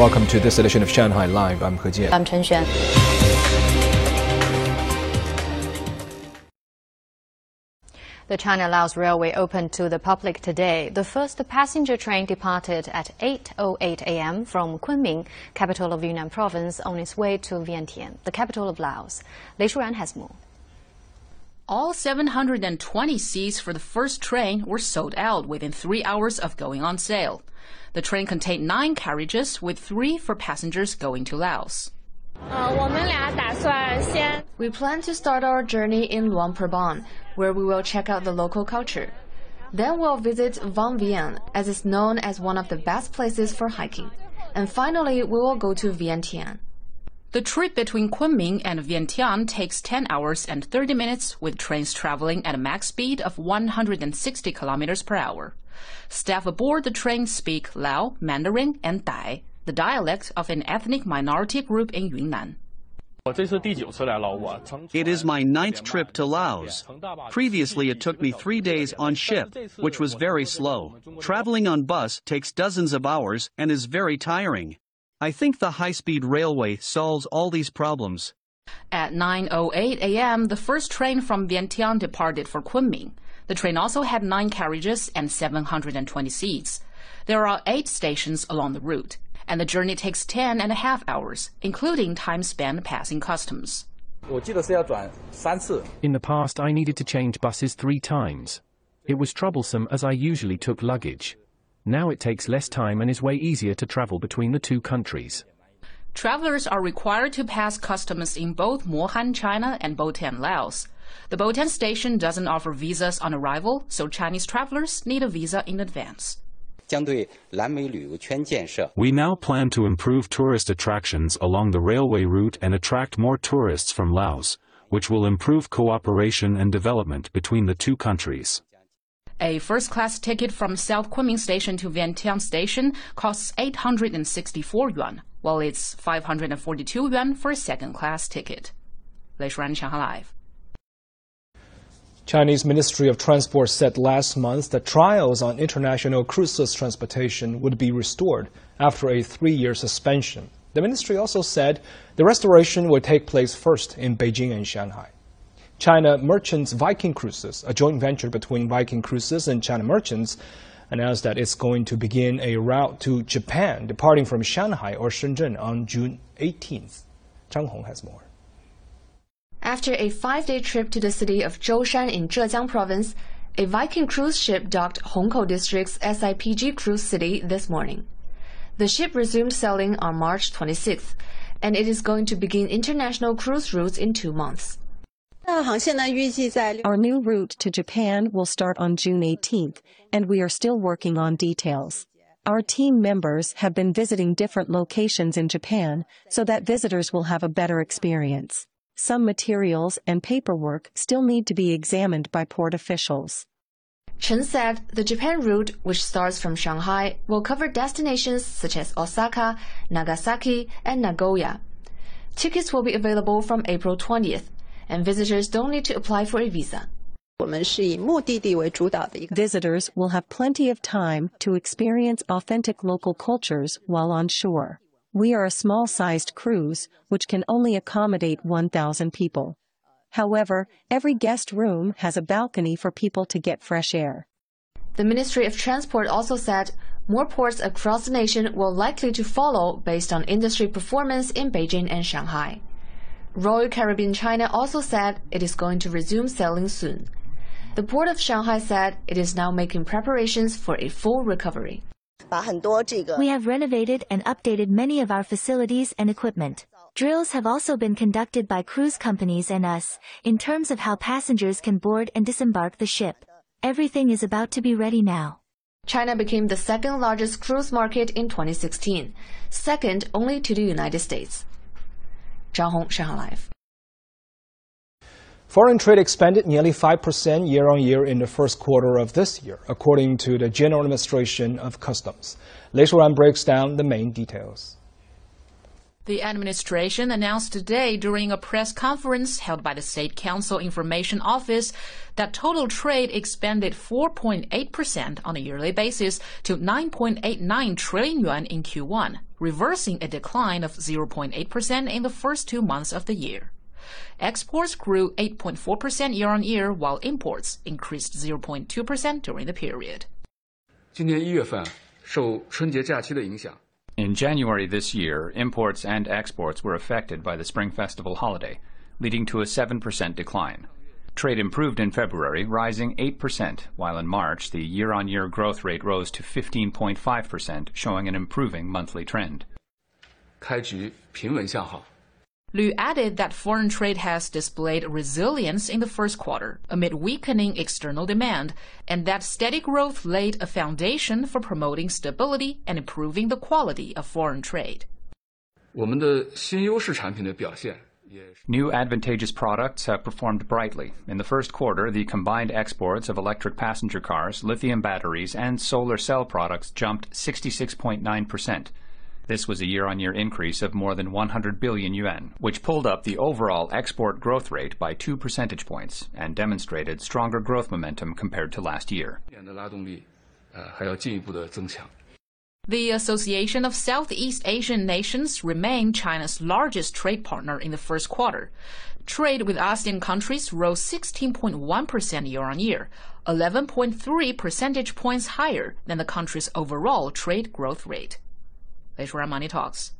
Welcome to this edition of Shanghai Live. I'm He Jian. I'm Chen Xuan. The China Laos Railway opened to the public today. The first passenger train departed at 8.08 a.m. from Kunming, capital of Yunnan province, on its way to Vientiane, the capital of Laos. Lei Shuran has more. All 720 seats for the first train were sold out within three hours of going on sale. The train contained nine carriages, with three for passengers going to Laos. We plan to start our journey in Luang Prabang, where we will check out the local culture. Then we'll visit Vang Vieng, as it's known as one of the best places for hiking. And finally, we will go to Vientiane. The trip between Kunming and Vientiane takes 10 hours and 30 minutes with trains traveling at a max speed of 160 kilometers per hour. Staff aboard the train speak Lao, Mandarin, and Dai, the dialect of an ethnic minority group in Yunnan. It is my ninth trip to Laos. Previously, it took me three days on ship, which was very slow. Traveling on bus takes dozens of hours and is very tiring. I think the high speed railway solves all these problems. At 9.08 a.m., the first train from Vientiane departed for Kunming. The train also had nine carriages and 720 seats. There are eight stations along the route and the journey takes 10 and a half hours, including time spent passing customs. In the past, I needed to change buses three times. It was troublesome as I usually took luggage. Now it takes less time and is way easier to travel between the two countries. Travelers are required to pass customs in both Mohan, China and Boten, Laos. The Boten station doesn't offer visas on arrival, so Chinese travelers need a visa in advance. We now plan to improve tourist attractions along the railway route and attract more tourists from Laos, which will improve cooperation and development between the two countries. A first-class ticket from South Kunming Station to Vientiane Station costs 864 yuan, while it's 542 yuan for a second-class ticket. Lei Shuran, Shanghai Live. Chinese Ministry of Transport said last month that trials on international cruiseless transportation would be restored after a three-year suspension. The ministry also said the restoration would take place first in Beijing and Shanghai. China Merchants Viking Cruises, a joint venture between Viking Cruises and China Merchants, announced that it's going to begin a route to Japan departing from Shanghai or Shenzhen on June 18th. Zhang Hong has more. After a five-day trip to the city of Zhoushan in Zhejiang province, a Viking cruise ship docked Hongkou District's SIPG Cruise City this morning. The ship resumed sailing on March 26th, and it is going to begin international cruise routes in two months. Our new route to Japan will start on June 18th, and we are still working on details. Our team members have been visiting different locations in Japan so that visitors will have a better experience some materials and paperwork still need to be examined by port officials. Chen said the Japan route, which starts from Shanghai, will cover destinations such as Osaka, Nagasaki, and Nagoya. Tickets will be available from April 20th, and visitors don't need to apply for a visa. Visitors will have plenty of time to experience authentic local cultures while on shore. We are a small-sized cruise, which can only accommodate 1,000 people. However, every guest room has a balcony for people to get fresh air. The Ministry of Transport also said more ports across the nation will likely to follow based on industry performance in Beijing and Shanghai. Royal Caribbean China also said it is going to resume sailing soon. The port of Shanghai said it is now making preparations for a full recovery. We have renovated and updated many of our facilities and equipment. Drills have also been conducted by cruise companies and us, in terms of how passengers can board and disembark the ship. Everything is about to be ready now. China became the second largest cruise market in 2016, second only to the United States. Foreign trade expanded nearly 5% year on year in the first quarter of this year, according to the General Administration of Customs. Lei Shuran breaks down the main details. The administration announced today during a press conference held by the State Council Information Office that total trade expanded 4.8% on a yearly basis to 9.89 trillion yuan in Q1, reversing a decline of 0.8% in the first two months of the year. Exports grew 8.4% year on year, while imports increased 0.2% during the period. 今年一月份，受春节假期的影响。 in January this year, imports and exports were affected by the Spring Festival holiday, leading to a 7% decline. Trade improved in February, rising 8%, while in March the year-on-year growth rate rose to 15.5%, showing an improving monthly trend. 开局平稳向好。 Lu added that foreign trade has displayed resilience in the first quarter amid weakening external demand, and that steady growth laid a foundation for promoting stability and improving the quality of foreign trade. New advantageous products have performed brightly. In the first quarter, the combined exports of electric passenger cars, lithium batteries, and solar cell products jumped 66.9 percent this was a year-on-year increase of more than 100 billion yuan, which pulled up the overall export growth rate by 2 percentage points and demonstrated stronger growth momentum compared to last year. The Association of Southeast Asian Nations remained China's largest trade partner in the first quarter. Trade with ASEAN countries rose 16.1% year on year, 11.3 percentage points higher than the country's overall trade growth rate. Later on Money Talks.